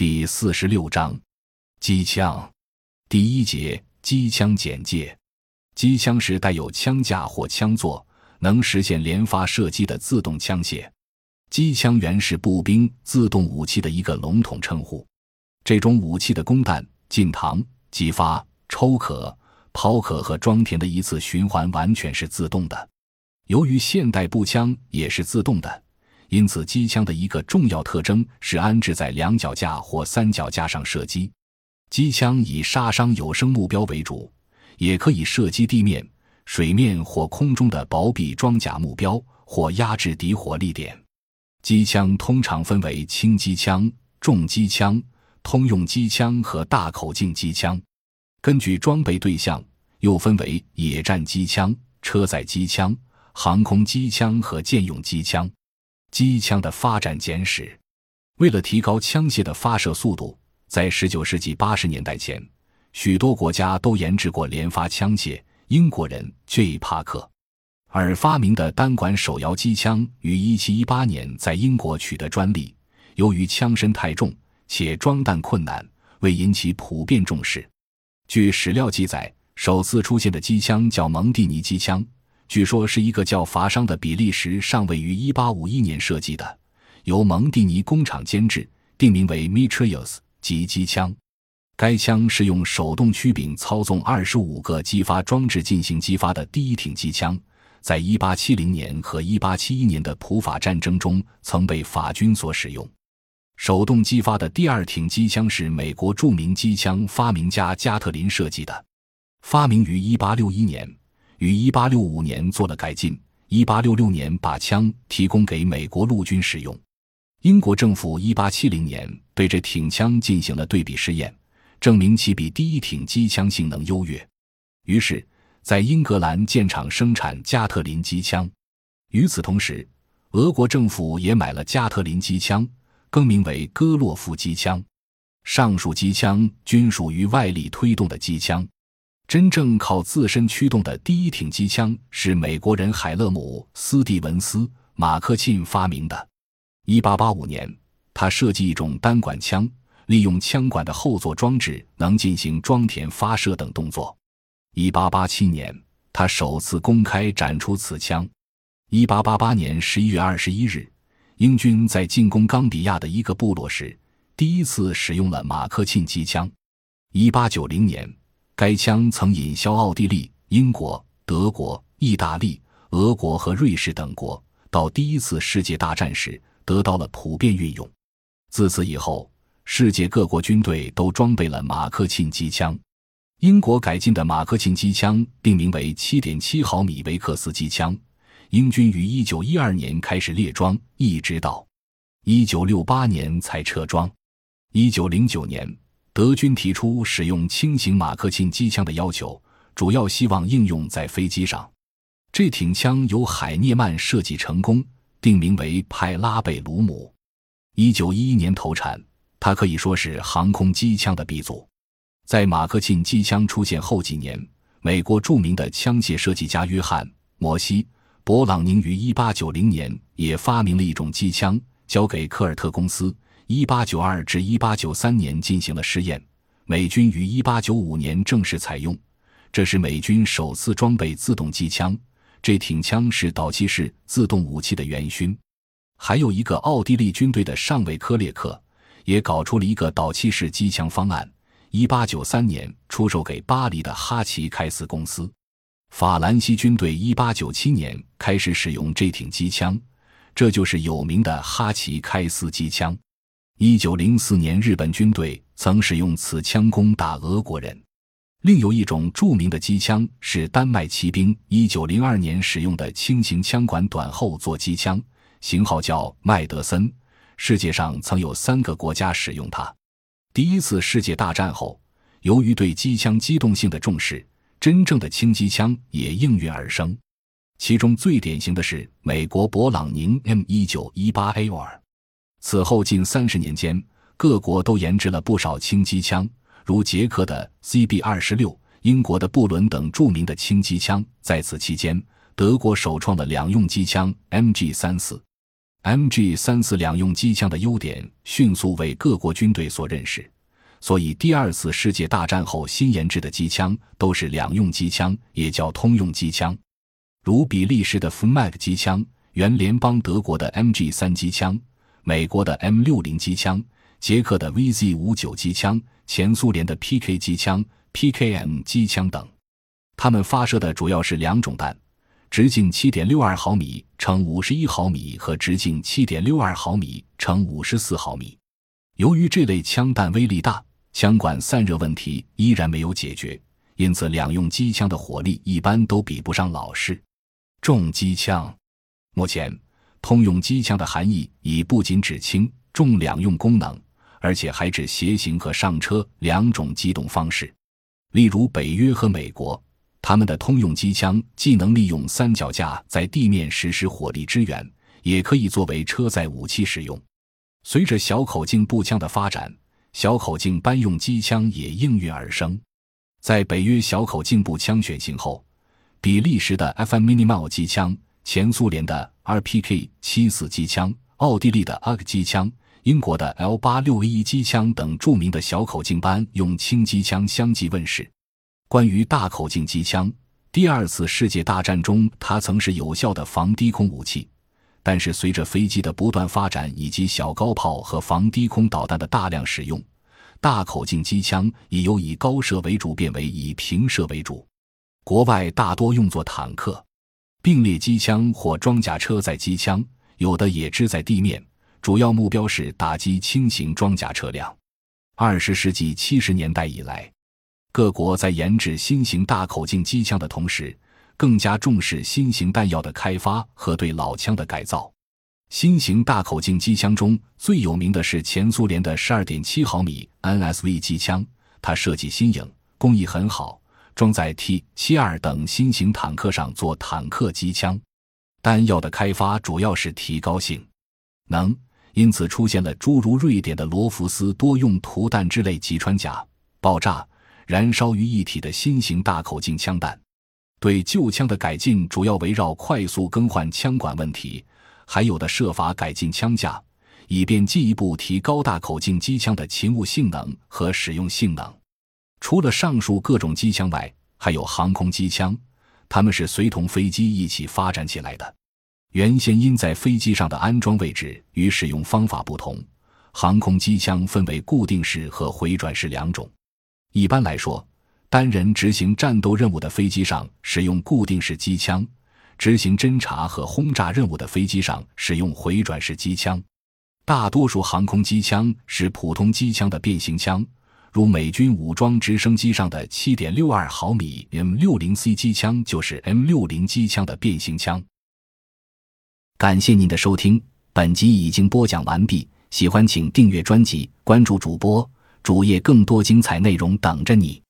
第四十六章，机枪。第一节，机枪简介。机枪是带有枪架或枪座，能实现连发射击的自动枪械。机枪原是步兵自动武器的一个笼统称呼。这种武器的供弹、进膛、击发、抽壳、抛壳和装填的一次循环完全是自动的。由于现代步枪也是自动的。因此，机枪的一个重要特征是安置在两脚架或三脚架上射击。机枪以杀伤有声目标为主，也可以射击地面、水面或空中的薄壁装甲目标或压制敌火力点。机枪通常分为轻机枪、重机枪、通用机枪和大口径机枪。根据装备对象，又分为野战机枪、车载机枪、航空机枪和舰用机枪。机枪的发展简史，为了提高枪械的发射速度，在19世纪80年代前，许多国家都研制过连发枪械。英国人 J. 帕克而发明的单管手摇机枪于1718年在英国取得专利。由于枪身太重且装弹困难，未引起普遍重视。据史料记载，首次出现的机枪叫蒙蒂尼机枪。据说是一个叫法商的比利时上尉于1851年设计的，由蒙蒂尼工厂监制，定名为 Mitrailleuse 即机枪。该枪是用手动曲柄操纵25个击发装置进行击发的第一挺机枪，在1870年和1871年的普法战争中曾被法军所使用。手动击发的第二挺机枪是美国著名机枪发明家加特林设计的，发明于1861年。于1865年做了改进，1866年把枪提供给美国陆军使用。英国政府1870年对这挺枪进行了对比试验，证明其比第一挺机枪性能优越。于是，在英格兰建厂生产加特林机枪。与此同时，俄国政府也买了加特林机枪，更名为戈洛夫机枪。上述机枪均属于外力推动的机枪。真正靠自身驱动的第一挺机枪是美国人海勒姆·斯蒂文斯·马克沁发明的。1885年，他设计一种单管枪，利用枪管的后座装置能进行装填、发射等动作。1887年，他首次公开展出此枪。1888年11月21日，英军在进攻冈比亚的一个部落时，第一次使用了马克沁机枪。1890年。该枪曾引销奥地利、英国、德国、意大利、俄国和瑞士等国，到第一次世界大战时得到了普遍运用。自此以后，世界各国军队都装备了马克沁机枪。英国改进的马克沁机枪定名为7.7毫米维克斯机枪，英军于1912年开始列装，一直到1968年才撤装。1909年。德军提出使用轻型马克沁机枪的要求，主要希望应用在飞机上。这挺枪由海涅曼设计成功，定名为派拉贝鲁姆。一九一一年投产，它可以说是航空机枪的鼻祖。在马克沁机枪出现后几年，美国著名的枪械设计家约翰·摩西·勃朗宁于一八九零年也发明了一种机枪，交给科尔特公司。一八九二至一八九三年进行了试验，美军于一八九五年正式采用。这是美军首次装备自动机枪。这挺枪是导气式自动武器的元勋。还有一个奥地利军队的上尉科列克也搞出了一个导气式机枪方案。一八九三年出售给巴黎的哈奇开斯公司。法兰西军队一八九七年开始使用这挺机枪，这就是有名的哈奇开斯机枪。一九零四年，日本军队曾使用此枪攻打俄国人。另有一种著名的机枪是丹麦骑兵一九零二年使用的轻型枪管短后座机枪，型号叫麦德森。世界上曾有三个国家使用它。第一次世界大战后，由于对机枪机动性的重视，真正的轻机枪也应运而生。其中最典型的是美国勃朗宁 M 一九一八 A 尔。此后近三十年间，各国都研制了不少轻机枪，如捷克的 CB 二十六、英国的布伦等著名的轻机枪。在此期间，德国首创了两用机枪 MG 三四。MG 三四两用机枪的优点迅速为各国军队所认识，所以第二次世界大战后新研制的机枪都是两用机枪，也叫通用机枪。如比利时的 FMAG 机枪、原联邦德国的 MG 三机枪、美国的 M 六零机枪、捷克的 VZ 五九机枪、前苏联的 PK 机枪、PKM 机枪等，它们发射的主要是两种弹。直径七点六二毫米乘五十一毫米和直径七点六二毫米乘五十四毫米。由于这类枪弹威力大，枪管散热问题依然没有解决，因此两用机枪的火力一般都比不上老式重机枪。目前，通用机枪的含义已不仅指轻重两用功能，而且还指携行和上车两种机动方式。例如，北约和美国。他们的通用机枪既能利用三脚架在地面实施火力支援，也可以作为车载武器使用。随着小口径步枪的发展，小口径班用机枪也应运而生。在北约小口径步枪选型后，比利时的 FM Minimal 机枪、前苏联的 RPK 七四机枪、奥地利的 AG 机枪、英国的 L 八六 A 机枪等著名的小口径班用轻机枪相继问世。关于大口径机枪，第二次世界大战中，它曾是有效的防低空武器。但是，随着飞机的不断发展以及小高炮和防低空导弹的大量使用，大口径机枪已由以高射为主变为以平射为主。国外大多用作坦克、并列机枪或装甲车载机枪，有的也支在地面，主要目标是打击轻型装甲车辆。二十世纪七十年代以来。各国在研制新型大口径机枪的同时，更加重视新型弹药的开发和对老枪的改造。新型大口径机枪中最有名的是前苏联的十二点七毫米 NSV 机枪，它设计新颖，工艺很好，装在 T 七二等新型坦克上做坦克机枪。弹药的开发主要是提高性能，因此出现了诸如瑞典的罗弗斯多用途弹之类击穿甲爆炸。燃烧于一体的新型大口径枪弹，对旧枪的改进主要围绕快速更换枪管问题，还有的设法改进枪架，以便进一步提高大口径机枪的勤务性能和使用性能。除了上述各种机枪外，还有航空机枪，它们是随同飞机一起发展起来的。原先因在飞机上的安装位置与使用方法不同，航空机枪分为固定式和回转式两种。一般来说，单人执行战斗任务的飞机上使用固定式机枪，执行侦察和轰炸任务的飞机上使用回转式机枪。大多数航空机枪是普通机枪的变形枪，如美军武装直升机上的7.62毫米 M60C 机枪就是 M60 机枪的变形枪。感谢您的收听，本集已经播讲完毕。喜欢请订阅专辑，关注主播。主页更多精彩内容等着你。